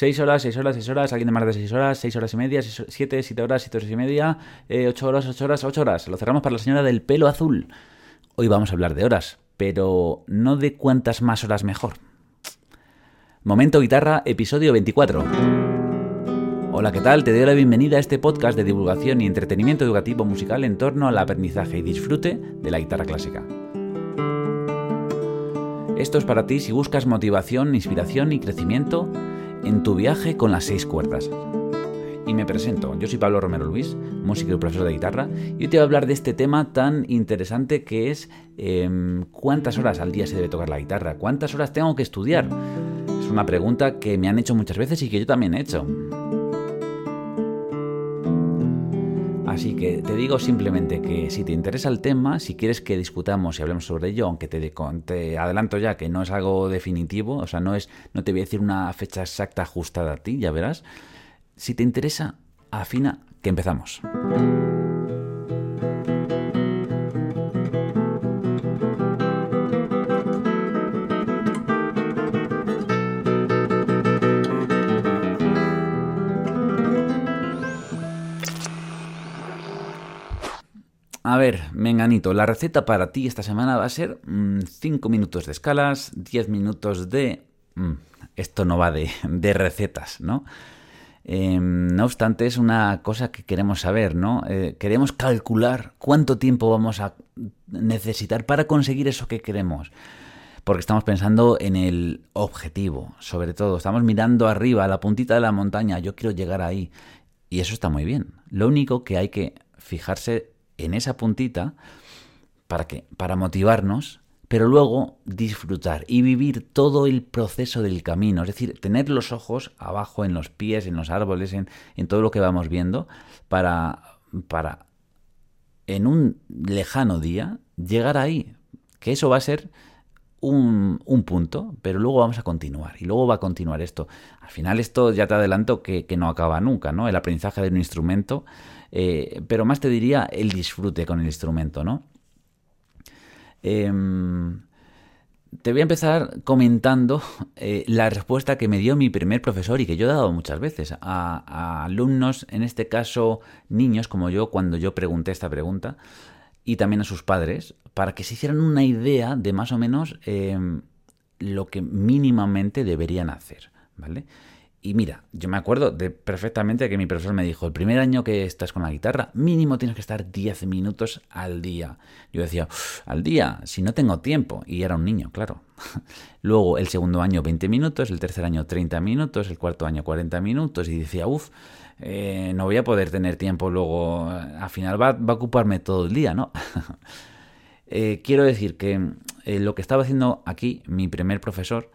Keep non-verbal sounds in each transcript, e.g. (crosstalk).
6 horas, 6 horas, 6 horas, alguien de más de 6 horas, 6 horas y media, 7, 7 horas, 7 horas y media, 8 eh, horas, 8 horas, 8 horas. Lo cerramos para la señora del pelo azul. Hoy vamos a hablar de horas, pero no de cuántas más horas mejor. Momento Guitarra, episodio 24. Hola, ¿qué tal? Te doy la bienvenida a este podcast de divulgación y entretenimiento educativo musical en torno al aprendizaje y disfrute de la guitarra clásica. Esto es para ti si buscas motivación, inspiración y crecimiento en tu viaje con las seis cuerdas. Y me presento, yo soy Pablo Romero Luis, músico y profesor de guitarra, y hoy te voy a hablar de este tema tan interesante que es em, cuántas horas al día se debe tocar la guitarra, cuántas horas tengo que estudiar. Es una pregunta que me han hecho muchas veces y que yo también he hecho. Así que te digo simplemente que si te interesa el tema, si quieres que discutamos y hablemos sobre ello, aunque te, te, adelanto ya que no es algo definitivo, o sea, no es, no te voy a decir una fecha exacta ajustada a ti, ya verás. Si te interesa, afina que empezamos. Ver, Menganito, la receta para ti esta semana va a ser 5 mm, minutos de escalas, 10 minutos de... Mm, esto no va (laughs) de, recetas, ¿no? Em, no obstante, es una cosa que queremos saber, ¿no? Eh, queremos calcular cuánto tiempo vamos a necesitar para conseguir eso que queremos. Porque estamos pensando en el objetivo, sobre todo. Estamos mirando arriba, a la puntita de la montaña. Yo quiero llegar ahí. Y eso está muy bien. Lo único que hay que fijarse en esa puntita para que para motivarnos, pero luego disfrutar y vivir todo el proceso del camino, es decir, tener los ojos abajo en los pies, en los árboles, en, todo lo que vamos viendo para para en un lejano día llegar ahí, que eso va a ser un, un, punto, pero luego vamos a continuar y luego va a continuar esto. Al final esto ya te adelanto que, que no acaba nunca, ¿no? El aprendizaje de un instrumento eh, pero más te diría el disfrute con el instrumento, ¿no? Em, te voy a empezar comentando eh, la respuesta que me dio mi primer profesor y que yo he dado muchas veces a, alumnos, en este caso niños como yo, cuando yo pregunté esta pregunta, y también a sus padres, para que se hicieran una idea de más o menos em, lo que mínimamente deberían hacer, ¿vale? Y mira, yo me acuerdo de perfectamente que mi profesor me dijo, el primer año que estás con la guitarra, mínimo tienes que estar 10 minutos al día. Yo decía, al día, si no tengo tiempo. Y era un niño, claro. (laughs) Luego el segundo año 20 minutos, el tercer año 30 minutos, el cuarto año 40 minutos. Y decía, uff, eh, no voy a poder tener tiempo luego, al final va, va a ocuparme todo el día, ¿no? (laughs) Eh, quiero decir que eh, lo que estaba haciendo aquí mi primer profesor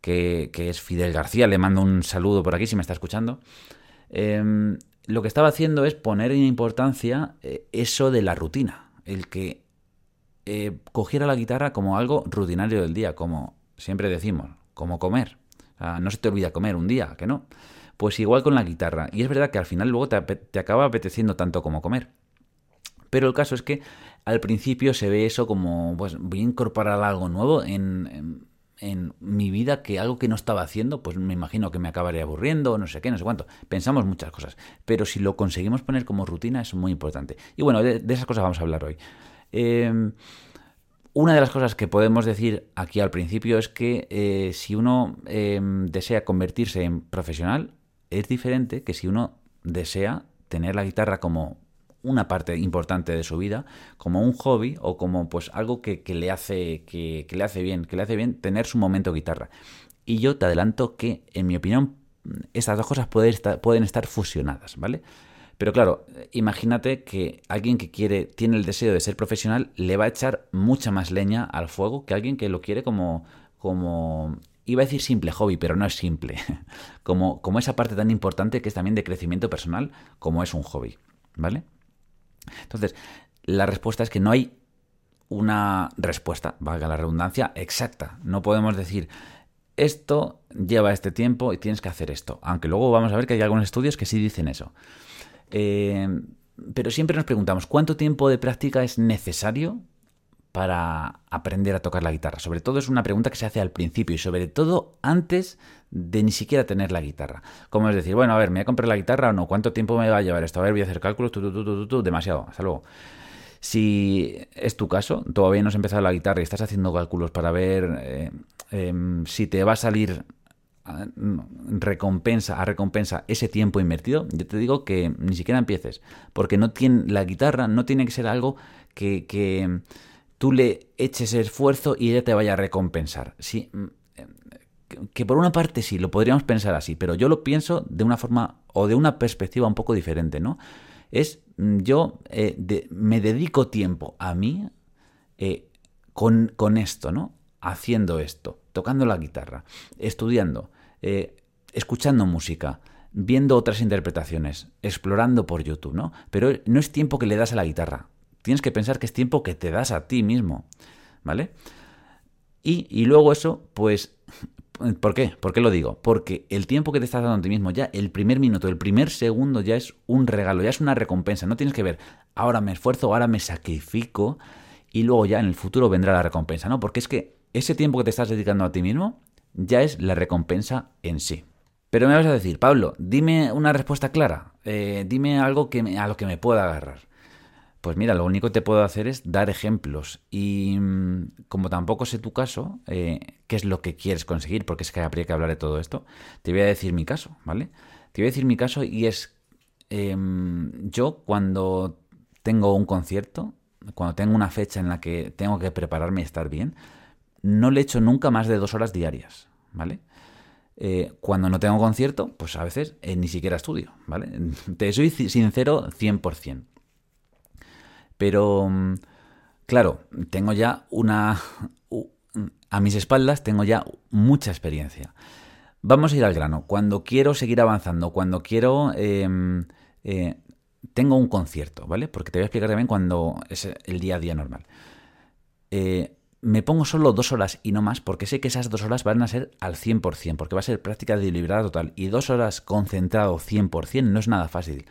que, es Fidel García, le mando un saludo por aquí si me está escuchando. Em, lo que estaba haciendo es poner en importancia eh, eso de la rutina, el que eh, cogiera la guitarra como algo rutinario del día, como siempre decimos, como comer. no se te olvida comer un día, que no. Pues igual con la guitarra. Y es verdad que al final luego te, te acaba apeteciendo tanto como comer. Pero el caso es que al principio se ve eso como, pues voy a incorporar algo nuevo en, en mi vida que algo que no estaba haciendo, pues me imagino que me acabaría aburriendo, no sé qué, no sé cuánto. Pensamos muchas cosas, pero si lo conseguimos poner como rutina es muy importante. Y bueno, de, esas cosas vamos a hablar hoy. Em, una de las cosas que podemos decir aquí al principio es que eh, si uno em, desea convertirse en profesional, es diferente que si uno desea tener la guitarra como una parte importante de su vida como un hobby o como pues algo que, le hace que, le hace bien que le hace bien tener su momento guitarra. Y yo te adelanto que en mi opinión estas dos cosas pueden estar, pueden estar fusionadas vale pero claro imagínate que alguien que quiere tiene el deseo de ser profesional le va a echar mucha más leña al fuego que alguien que lo quiere como como iba a decir simple hobby, pero no es simple, (laughs) como, como esa parte tan importante que es también de crecimiento personal, como es un hobby, ¿vale? Entonces, la respuesta es que no hay una respuesta, valga la redundancia, exacta. No podemos decir, esto lleva este tiempo y tienes que hacer esto. Aunque luego vamos a ver que hay algunos estudios que sí dicen eso. Eh, pero siempre nos preguntamos, ¿cuánto tiempo de práctica es necesario para aprender a tocar la guitarra? Sobre todo es una pregunta que se hace al principio y sobre todo antes de ni siquiera tener la guitarra. Como es decir, bueno, a ver, ¿me voy a comprar la guitarra o no? ¿Cuánto tiempo me va a llevar esto? A ver, voy a hacer cálculos, tú, tú, tú, demasiado, hasta luego. Si es tu caso, todavía no has empezado la guitarra y estás haciendo cálculos para ver eh, em, si te va a salir recompensa a recompensa ese tiempo invertido, yo te digo que ni siquiera empieces, porque la guitarra no tiene que ser algo que tú le eches esfuerzo y ella te vaya a recompensar. Sí, mm, que por una parte sí, lo podríamos pensar así, pero yo lo pienso de una forma o de una perspectiva un poco diferente, ¿no? Es mm, yo eh, me dedico tiempo a mí eh, con, con, esto, ¿no? Haciendo esto, tocando la guitarra, estudiando, eh, escuchando música, viendo otras interpretaciones, explorando por YouTube, ¿no? Pero no es tiempo que le das a la guitarra. Tienes que pensar que es tiempo que te das a ti mismo, ¿vale? Y, y luego eso, pues ¿Por qué? ¿Por qué lo digo? Porque el tiempo que te estás dando a ti mismo, ya el primer minuto, el primer segundo ya es un regalo, ya es una recompensa. No tienes que ver, ahora me esfuerzo, ahora me sacrifico y luego ya en el futuro vendrá la recompensa, ¿no? Porque es que ese tiempo que te estás dedicando a ti mismo ya es la recompensa en sí. Pero me vas a decir, Pablo, dime una respuesta clara, eh, dime algo que a lo que me pueda agarrar. Pues mira, lo único que te puedo hacer es dar ejemplos. Y mm, como tampoco sé tu caso, eh, qué es lo que quieres conseguir, porque es que habría que hablar de todo esto, te voy a decir mi caso, ¿vale? Te voy a decir mi caso y es, em, yo cuando tengo un concierto, cuando tengo una fecha en la que tengo que prepararme y estar bien, no le echo nunca más de dos horas diarias, ¿vale? Eh, cuando no tengo concierto, pues a veces eh, ni siquiera estudio, ¿vale? (laughs) Te soy sincero 100%. Pero, mm, claro, tengo ya una... A mis espaldas tengo ya mucha experiencia. Vamos a ir al grano. Cuando quiero seguir avanzando, cuando quiero... Em, eh, tengo un concierto, ¿vale? Porque te voy a explicar también cuando es el día a día normal. Eh, me pongo solo dos horas y no más, porque sé que esas dos horas van a ser al 100%, porque va a ser práctica deliberada total. Y dos horas concentrado 100% no es nada fácil.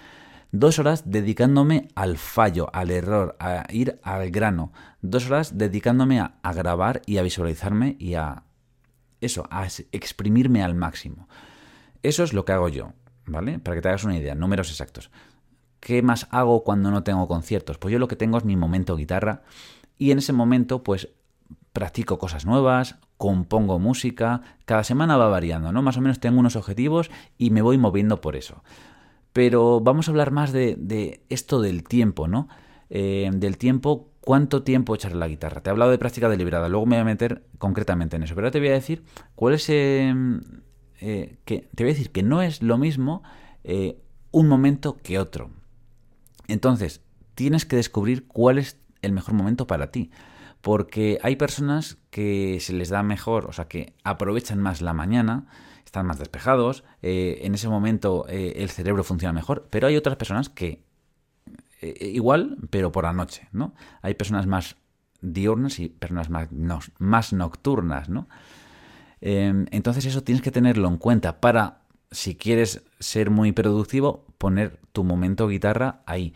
Dos horas dedicándome al fallo, al error, a ir al grano. Dos horas dedicándome a, grabar y a visualizarme y a eso, a exprimirme al máximo. Eso es lo que hago yo, ¿vale? Para que te hagas una idea, números exactos. ¿Qué más hago cuando no tengo conciertos? Pues yo lo que tengo es mi momento guitarra y en ese momento pues practico cosas nuevas, compongo música, cada semana va variando, ¿no? Más o menos tengo unos objetivos y me voy moviendo por eso. Pero vamos a hablar más de, esto del tiempo, ¿no? Eh, del tiempo, cuánto tiempo echar la guitarra. Te he hablado de práctica deliberada, luego me voy a meter concretamente en eso. Pero ahora te voy a decir cuál es. Eh, eh, que, te voy a decir que no es lo mismo un momento que otro. Entonces, tienes que descubrir cuál es el mejor momento para ti. Porque hay personas que se les da mejor, o sea, que aprovechan más la mañana están más despejados, eh, en ese momento eh, el cerebro funciona mejor, pero hay otras personas que eh, igual, pero por la noche, ¿no? Hay personas más diurnas y personas más, más nocturnas, ¿no? Em, entonces eso tienes que tenerlo en cuenta para, si quieres ser muy productivo, poner tu momento guitarra ahí.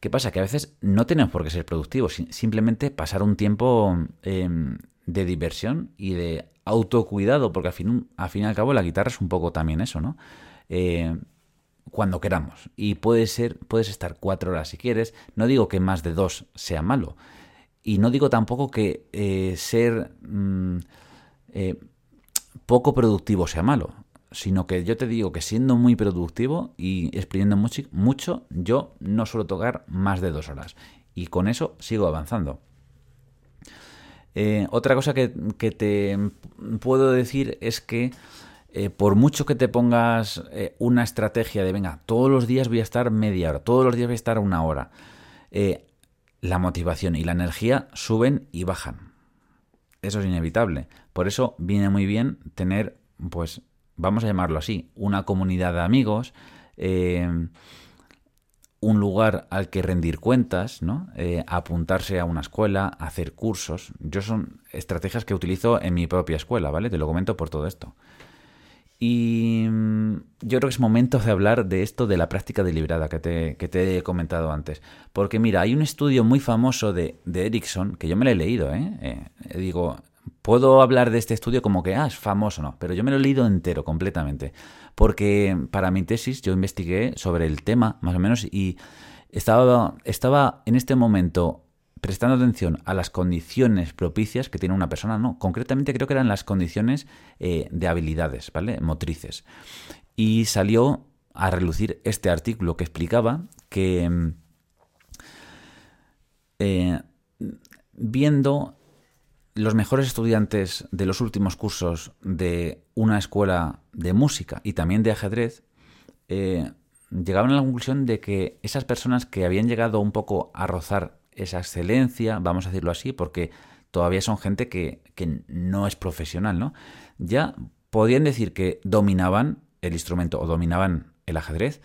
¿Qué pasa? Que a veces no tenemos por qué ser productivos, simplemente pasar un tiempo em, de diversión y de autocuidado, porque al fin, al fin y al cabo la guitarra es un poco también eso, ¿no? Eh, cuando queramos. Y puede ser, puedes estar cuatro horas si quieres. No digo que más de dos sea malo. Y no digo tampoco que eh, ser mm, eh, poco productivo sea malo. Sino que yo te digo que siendo muy productivo y exprimiendo mucho, mucho, yo no suelo tocar más de dos horas. Y con eso sigo avanzando. Eh, otra cosa que, te puedo decir es que eh, por mucho que te pongas eh, una estrategia de, venga, todos los días voy a estar media hora, todos los días voy a estar una hora, la motivación y la energía suben y bajan. Eso es inevitable. Por eso viene muy bien tener, pues, vamos a llamarlo así, una comunidad de amigos, un lugar al que rendir cuentas, ¿no? Eh, apuntarse a una escuela, hacer cursos. Yo son estrategias que utilizo en mi propia escuela, ¿vale? Te lo comento por todo esto. Y mm, yo creo que es momento de hablar de esto de la práctica deliberada que te, que te he comentado antes. Porque mira, hay un estudio muy famoso de, de Erickson, que yo me lo he leído, ¿eh? ¿eh? Digo, puedo hablar de este estudio como que, ah, es famoso, no, pero yo me lo he leído entero, completamente. Porque para mi tesis yo investigué sobre el tema, más o menos, y estaba, estaba en este momento prestando atención a las condiciones propicias que tiene una persona, no, concretamente creo que eran las condiciones eh, de habilidades, ¿vale? Motrices. Y salió a relucir este artículo que explicaba que eh, viendo los mejores estudiantes de los últimos cursos de una escuela de música y también de ajedrez, eh, llegaban a la conclusión de que esas personas que habían llegado un poco a rozar esa excelencia, vamos a decirlo así, porque todavía son gente que, no es profesional, ¿no? Ya podían decir que dominaban el instrumento o dominaban el ajedrez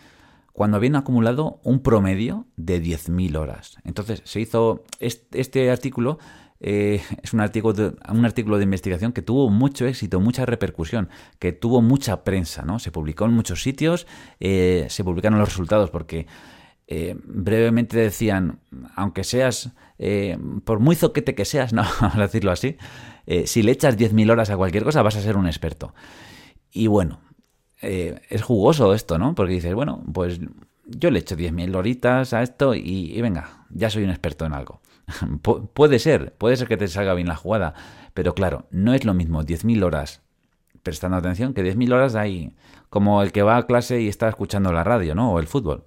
cuando habían acumulado un promedio de 10.000 horas. Entonces se hizo este, artículo. Eh, es un artículo, de, un artículo de investigación que tuvo mucho éxito, mucha repercusión, que tuvo mucha prensa, ¿no? Se publicó en muchos sitios, eh, se publicaron los resultados porque eh, brevemente decían, aunque seas, por muy zoquete que seas, (laughs) no, vamos a decirlo así, si le echas 10.000 horas a cualquier cosa vas a ser un experto. Y bueno, es jugoso esto, ¿no? Porque dices, bueno, pues yo le echo 10.000 horitas a esto y, venga, ya soy un experto en algo. (laughs) puede ser, puede ser que te salga bien la jugada, pero claro, no es lo mismo 10.000 horas prestando atención que 10.000 horas ahí, como el que va a clase y está escuchando la radio, ¿no? O el fútbol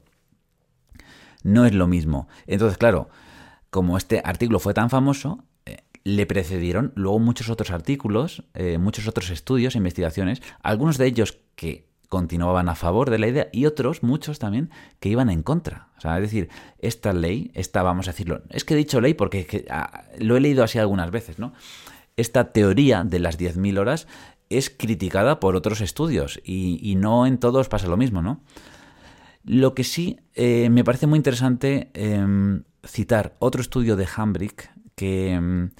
no es lo mismo. Entonces, claro, como este artículo fue tan famoso, eh, le precedieron luego muchos otros artículos, eh, muchos otros estudios investigaciones, algunos de ellos que continuaban a favor de la idea y otros, muchos también, que iban en contra. O sea, es decir, esta ley, esta, vamos a decirlo, es que he dicho ley porque ah, lo he leído así algunas veces, ¿no? Esta teoría de las 10.000 horas es criticada por otros estudios y, no en todos pasa lo mismo, ¿no? Lo que sí eh, me parece muy interesante em, citar otro estudio de Hambrick que, em,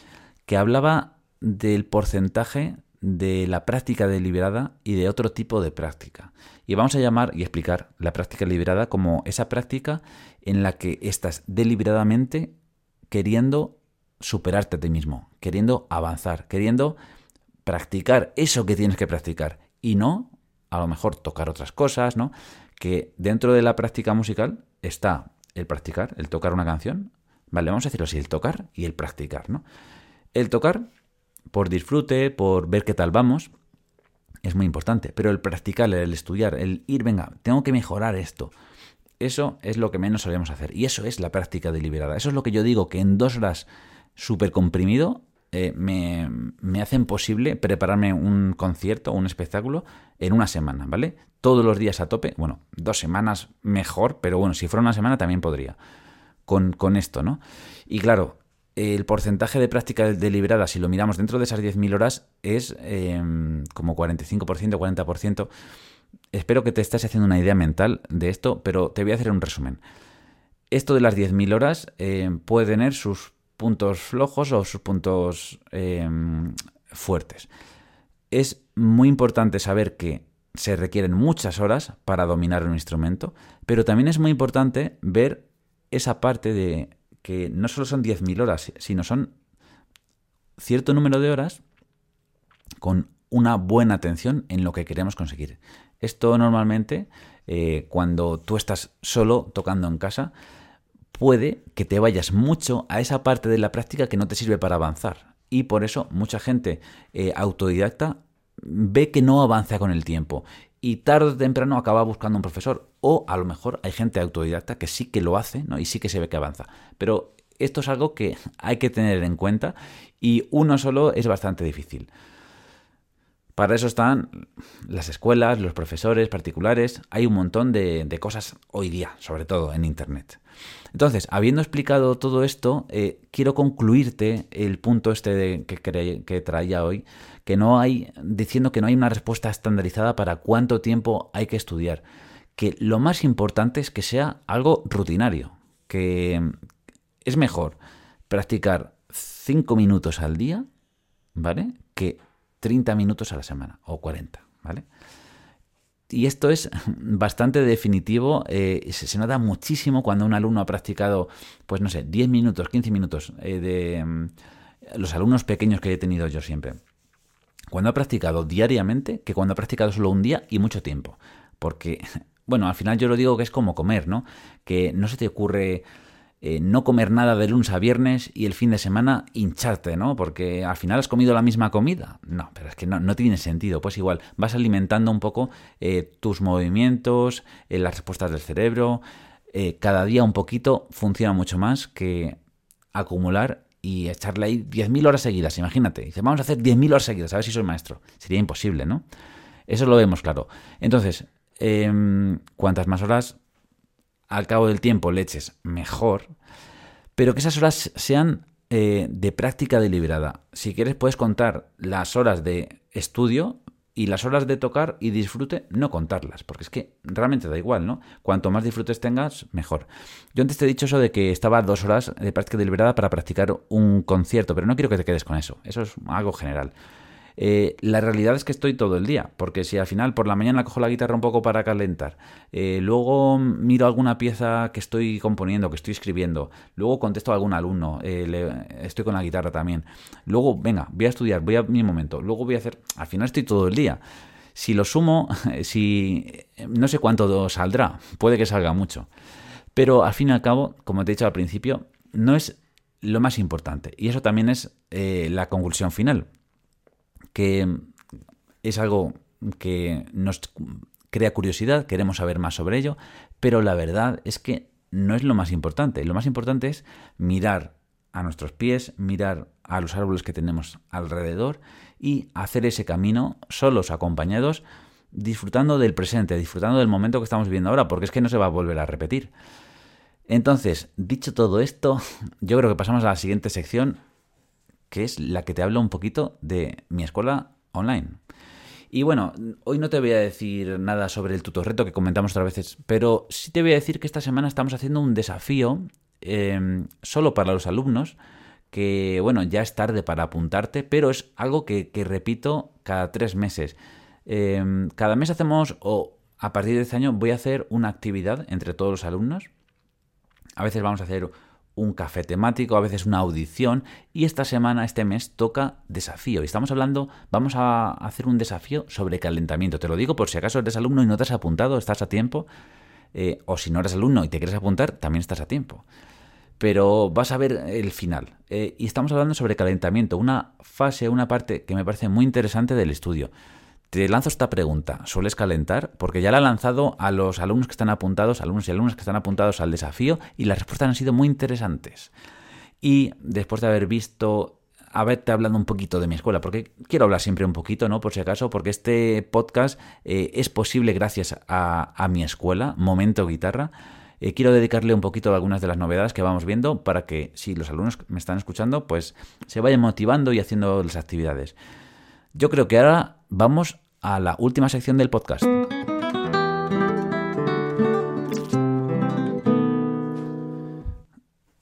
que hablaba del porcentaje de la práctica deliberada y de otro tipo de práctica. Y vamos a llamar y explicar la práctica deliberada como esa práctica en la que estás deliberadamente queriendo superarte a ti mismo, queriendo avanzar, queriendo practicar eso que tienes que practicar y no a lo mejor tocar otras cosas, ¿no? que dentro de la práctica musical está el practicar, el tocar una canción, vale, vamos a decirlo así, el tocar y el practicar, ¿no? El tocar por disfrute, por ver qué tal vamos, es muy importante, pero el practicar, el estudiar, el ir, venga, tengo que mejorar esto, eso es lo que menos solemos hacer y eso es la práctica deliberada. Eso es lo que yo digo que en dos horas súper comprimido eh, me, me, hacen posible prepararme un concierto un espectáculo en una semana, ¿vale? Todos los días a tope, bueno, dos semanas mejor, pero bueno, si fuera una semana también podría, con, con esto, ¿no? Y claro, el porcentaje de práctica deliberada, si lo miramos dentro de esas 10.000 horas, es em, como 45%, 40%. Espero que te estés haciendo una idea mental de esto, pero te voy a hacer un resumen. Esto de las 10.000 horas eh, puede tener sus puntos flojos o sus puntos em, fuertes. Es muy importante saber que se requieren muchas horas para dominar un instrumento, pero también es muy importante ver esa parte de que no solo son 10.000 horas, sino son cierto número de horas con una buena atención en lo que queremos conseguir. Esto normalmente, eh, cuando tú estás solo tocando en casa, puede que te vayas mucho a esa parte de la práctica que no te sirve para avanzar. Y por eso mucha gente eh, autodidacta ve que no avanza con el tiempo y tarde o temprano acaba buscando un profesor. O a lo mejor hay gente autodidacta que sí que lo hace ¿no? y sí que se ve que avanza. Pero esto es algo que (laughs) hay que tener en cuenta y uno solo es bastante difícil. Para eso están las escuelas, los profesores particulares, hay un montón de, cosas hoy día, sobre todo en Internet. Entonces, habiendo explicado todo esto, eh, quiero concluirte el punto este que, que traía hoy, que no hay, diciendo que no hay una respuesta estandarizada para cuánto tiempo hay que estudiar. Que lo más importante es que sea algo rutinario, que es mejor practicar 5 minutos al día, ¿vale? Que 30 minutos a la semana o 40, ¿vale? y esto es bastante definitivo, eh, se, nota muchísimo cuando un alumno ha practicado, pues no sé, 10 minutos, 15 minutos eh, de mm, los alumnos pequeños que he tenido yo siempre. Cuando ha practicado diariamente, que cuando ha practicado solo un día y mucho tiempo. Porque, bueno, al final yo lo digo que es como comer, ¿no? Que no se te ocurre eh, no comer nada de lunes a viernes y el fin de semana hincharte, ¿no? Porque al final has comido la misma comida. No, pero es que no, tiene sentido. Pues igual, vas alimentando un poco eh, tus movimientos, eh, las respuestas del cerebro. cada día un poquito funciona mucho más que acumular y echarle ahí 10.000 horas seguidas. Imagínate, dice, vamos a hacer 10.000 horas seguidas, a ver si soy maestro. Sería imposible, ¿no? Eso lo vemos claro. Entonces, em, cuantas más horas al cabo del tiempo le eches mejor, pero que esas horas sean eh, de práctica deliberada. Si quieres puedes contar las horas de estudio y las horas de tocar y disfrute, no contarlas, porque es que realmente da igual, ¿no? Cuanto más disfrutes tengas, mejor. Yo antes te he dicho eso de que estaba dos horas de práctica deliberada para practicar un concierto, pero no quiero que te quedes con eso, eso es algo general. Eh, la realidad es que estoy todo el día, porque si al final por la mañana cojo la guitarra un poco para calentar, eh, luego miro alguna pieza que estoy componiendo, que estoy escribiendo, luego contesto a algún alumno, eh, estoy con la guitarra también, luego, venga, voy a estudiar, voy a mi momento, luego voy a hacer, al final estoy todo el día. Si lo sumo, (laughs) si no sé cuánto saldrá, puede que salga mucho. Pero al fin y al cabo, como te he dicho al principio, no es lo más importante. Y eso también es la conclusión final que es algo que nos crea curiosidad, queremos saber más sobre ello, pero la verdad es que no es lo más importante. Lo más importante es mirar a nuestros pies, mirar a los árboles que tenemos alrededor y hacer ese camino solos, acompañados, disfrutando del presente, disfrutando del momento que estamos viviendo ahora, porque es que no se va a volver a repetir. Entonces, dicho todo esto, yo creo que pasamos a la siguiente sección que es la que te habla un poquito de mi escuela online. Y bueno, hoy no te voy a decir nada sobre el tutorreto que comentamos otras veces, pero sí te voy a decir que esta semana estamos haciendo un desafío em, solo para los alumnos, que bueno, ya es tarde para apuntarte, pero es algo que, repito cada tres meses. Em, cada mes hacemos, o a partir de este año voy a hacer una actividad entre todos los alumnos. A veces vamos a hacer un café temático, a veces una audición y esta semana, este mes, toca desafío. Y estamos hablando, vamos a hacer un desafío sobre calentamiento. Te lo digo por si acaso eres alumno y no te has apuntado, estás a tiempo. Eh, o si no eres alumno y te quieres apuntar, también estás a tiempo. Pero vas a ver el final. Eh, y estamos hablando sobre calentamiento, una fase, una parte que me parece muy interesante del estudio. Te lanzo esta pregunta. ¿Sueles calentar? Porque ya la he lanzado a los alumnos que están apuntados, alumnos y alumnas que están apuntados al desafío, y las respuestas han sido muy interesantes. Y después de haber visto, haberte hablado un poquito de mi escuela, porque quiero hablar siempre un poquito, ¿no? Por si acaso, porque este podcast eh, es posible gracias a, mi escuela, Momento Guitarra. Eh, quiero dedicarle un poquito a algunas de las novedades que vamos viendo para que si los alumnos me están escuchando, pues se vayan motivando y haciendo las actividades. Yo creo que ahora vamos a la última sección del podcast.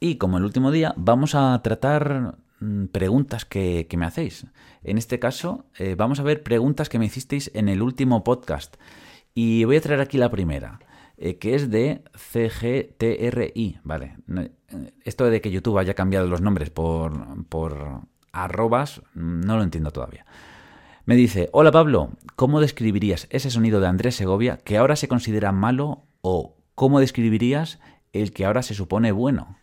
Y como el último día, vamos a tratar mm, preguntas que, me hacéis. En este caso, eh, vamos a ver preguntas que me hicisteis en el último podcast. Y voy a traer aquí la primera, eh, que es de CGTRI. Vale, eh, esto de que YouTube haya cambiado los nombres por, por arrobas, no lo entiendo todavía. Me dice, hola Pablo, ¿cómo describirías ese sonido de Andrés Segovia que ahora se considera malo o cómo describirías el que ahora se supone bueno?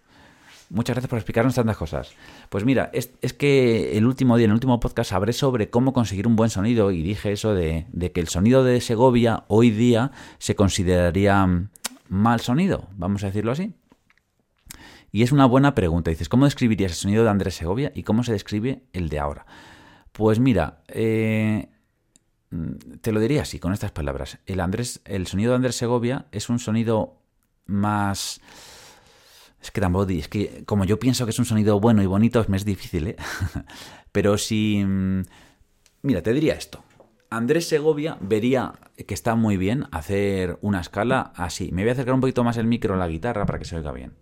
Muchas gracias por explicarnos tantas cosas. Pues mira, es, que el último día, en el último podcast, hablé sobre cómo conseguir un buen sonido y dije eso de, de que el sonido de Segovia hoy día se consideraría mal sonido, vamos a decirlo así. Y es una buena pregunta. Dices, ¿cómo describirías el sonido de Andrés Segovia y cómo se describe el de ahora? Pues mira, eh, te lo diría así, con estas palabras. El, Andrés, el sonido de Andrés Segovia es un sonido más... Es que tampoco, es que como yo pienso que es un sonido bueno y bonito, me es difícil, ¿eh? (laughs) Pero si... Mm, mira, te diría esto. Andrés Segovia vería que está muy bien hacer una escala así. Me voy a acercar un poquito más el micro a la guitarra para que se oiga bien.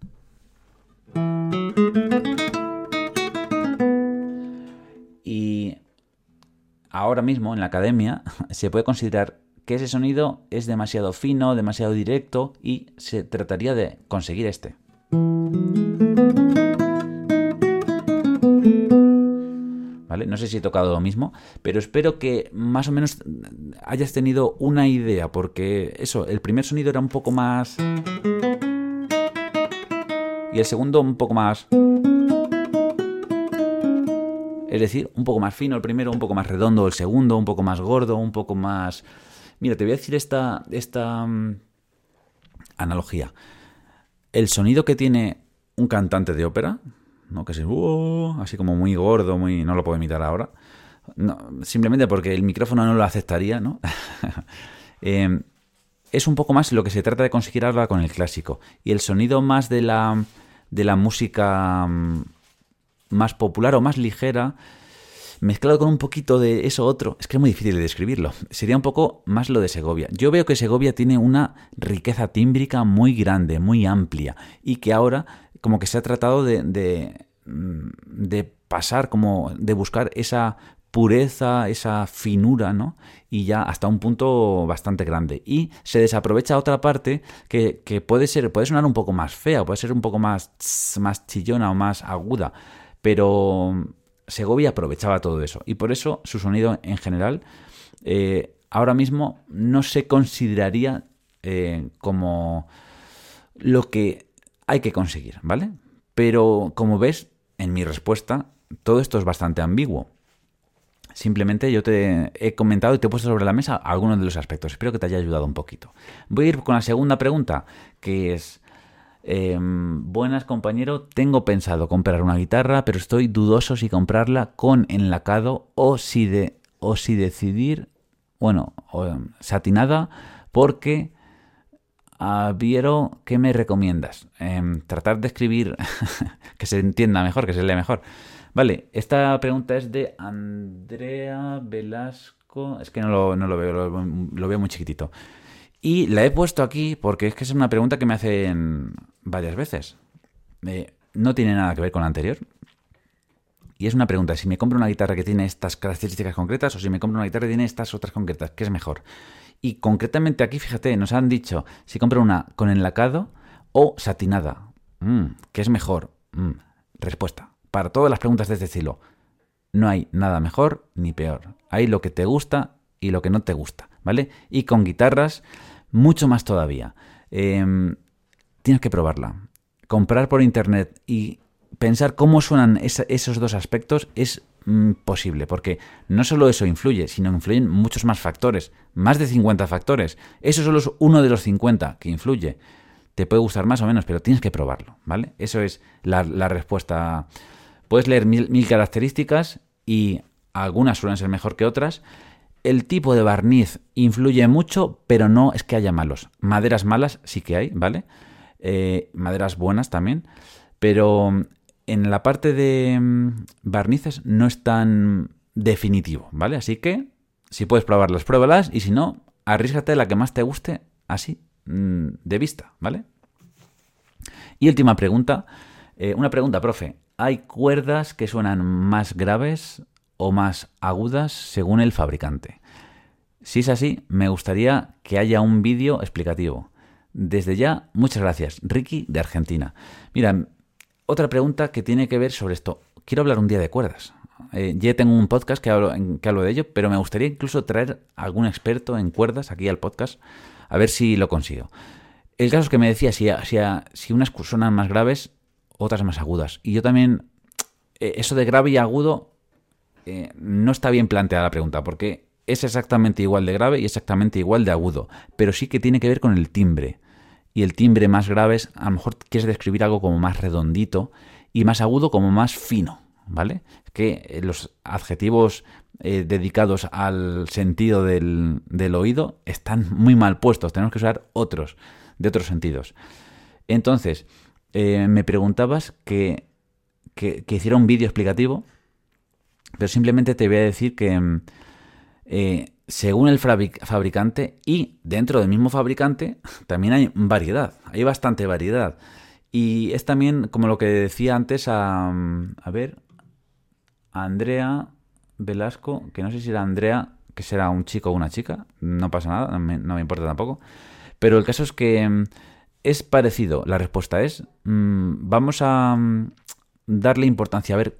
Ahora mismo en la academia (laughs) se puede considerar que ese sonido es demasiado fino, demasiado directo y se trataría de conseguir este. ¿Vale? No sé si he tocado lo mismo, pero espero que más o menos hayas tenido una idea, porque eso, el primer sonido era un poco más... Y el segundo un poco más... Es decir, un poco más fino el primero, un poco más redondo el segundo, un poco más gordo, un poco más... Mira, te voy a decir esta, esta mm, analogía. El sonido que tiene un cantante de ópera, ¿no? que es así como muy gordo, muy no lo puedo imitar ahora, simplemente porque el micrófono no lo aceptaría, ¿no? (laughs) Eh, es un poco más lo que se trata de conseguir ahora con el clásico. Y el sonido más de la, de la música mm, más popular o más ligera, mezclado con un poquito de eso otro, es que es muy difícil de describirlo. Sería un poco más lo de Segovia. Yo veo que Segovia tiene una riqueza tímbrica muy grande, muy amplia, y que ahora como que se ha tratado de, de, mm, de pasar, como de buscar esa pureza, esa finura, ¿no? Y ya hasta un punto bastante grande. Y se desaprovecha otra parte que, que, puede ser, puede sonar un poco más fea, puede ser un poco más, más chillona o más aguda. Pero Segovia aprovechaba todo eso. Y por eso su sonido en general eh, ahora mismo no se consideraría eh, como lo que hay que conseguir, ¿vale? Pero como ves, en mi respuesta, todo esto es bastante ambiguo. Simplemente yo te he comentado y te he puesto sobre la mesa algunos de los aspectos. Espero que te haya ayudado un poquito. Voy a ir con la segunda pregunta, que es... Em, buenas compañero, tengo pensado comprar una guitarra, pero estoy dudoso si comprarla con enlacado o si, de, o si decidir, bueno, em, satinada, porque uh, Viero, ¿qué me recomiendas? Em, tratar de escribir (laughs) que se entienda mejor, que se lea mejor. Vale, esta pregunta es de Andrea Velasco. Es que no lo, no lo veo, lo, veo muy chiquitito. Y la he puesto aquí porque es que es una pregunta que me hacen varias veces. Eh, no tiene nada que ver con la anterior. Y es una pregunta, si me compro una guitarra que tiene estas características concretas o si me compro una guitarra que tiene estas otras concretas, ¿qué es mejor? Y concretamente aquí, fíjate, nos han dicho si compro una con enlacado o satinada. Mm, ¿Qué es mejor? Mm, respuesta para todas las preguntas de este estilo. No hay nada mejor ni peor. Hay lo que te gusta y lo que no te gusta, ¿vale? Y con guitarras, mucho más todavía. Em, tienes que probarla. Comprar por internet y pensar cómo suenan esos dos aspectos es mm, posible, porque no solo eso influye, sino influyen muchos más factores, más de 50 factores. Eso solo es uno de los 50 que influye. Te puede gustar más o menos, pero tienes que probarlo, ¿vale? Eso es la, la respuesta Puedes leer mil, características y algunas suelen ser mejor que otras. El tipo de barniz influye mucho, pero no es que haya malos. Maderas malas sí que hay, ¿vale? Eh, maderas buenas también. Pero en la parte de mm, barnices no es tan definitivo, ¿vale? Así que si puedes probarlas, pruébalas y si no, arrísgate la que más te guste así, mm, de vista, ¿vale? Y última pregunta, eh, una pregunta, profe hay cuerdas que suenan más graves o más agudas según el fabricante. Si es así, me gustaría que haya un vídeo explicativo. Desde ya, muchas gracias, Ricky de Argentina. Mira, otra pregunta que tiene que ver sobre esto. Quiero hablar un día de cuerdas. Eh, ya tengo un podcast que hablo, que de ello, pero me gustaría incluso traer algún experto en cuerdas aquí al podcast, a ver si lo consigo. El caso es que me decía, si, si, si unas suenan más graves, otras más agudas. Y yo también, eh, eso de grave y agudo, eh, no está bien planteada la pregunta, porque es exactamente igual de grave y exactamente igual de agudo, pero sí que tiene que ver con el timbre. Y el timbre más grave es, a lo mejor quieres describir algo como más redondito y más agudo como más fino, ¿vale? Que eh, los adjetivos dedicados al sentido del, del, oído están muy mal puestos, tenemos que usar otros, de otros sentidos. Entonces, eh, me preguntabas que, que, hiciera un vídeo explicativo, pero simplemente te voy a decir que mm, eh, según el fabricante y dentro del mismo fabricante (laughs) también hay variedad, hay bastante variedad. Y es también como lo que decía antes a, mm, a ver, Andrea Velasco, que no sé si era Andrea que será un chico o una chica, no pasa nada, no me, importa tampoco. Pero el caso es que mm, es parecido. La respuesta es, vamos a darle importancia a ver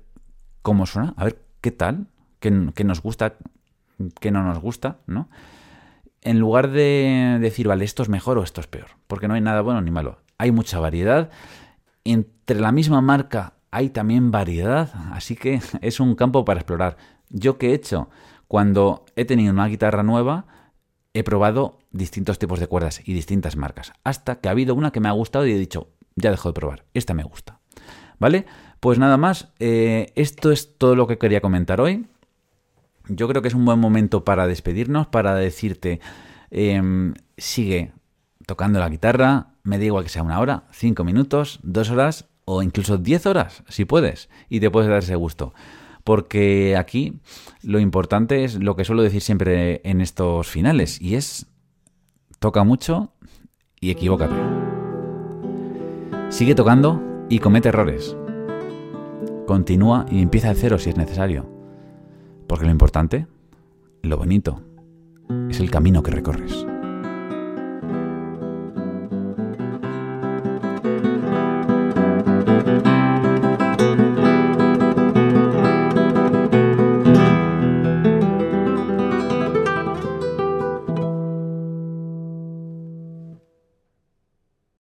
cómo suena, a ver qué tal, qué, nos gusta, qué no nos gusta, ¿no? En lugar de decir, vale, esto es mejor o esto es peor, porque no hay nada bueno ni malo. Hay mucha variedad. Entre la misma marca hay también variedad, así que (laughs) es un campo para explorar. ¿Yo qué he hecho? Cuando he tenido una guitarra nueva, he probado distintos tipos de cuerdas y distintas marcas, hasta que ha habido una que me ha gustado y he dicho, ya dejo de probar, esta me gusta. ¿Vale? Pues nada más, eh, esto es todo lo que quería comentar hoy. Yo creo que es un buen momento para despedirnos, para decirte, em, sigue tocando la guitarra, me da igual que sea una hora, cinco minutos, dos horas o incluso diez horas, si puedes, y te puedes dar ese gusto porque aquí lo importante es lo que suelo decir siempre en estos finales, y es toca mucho y equivócate. Sigue tocando y comete errores. Continúa y empieza de cero si es necesario. Porque lo importante, lo bonito, es el camino que recorres.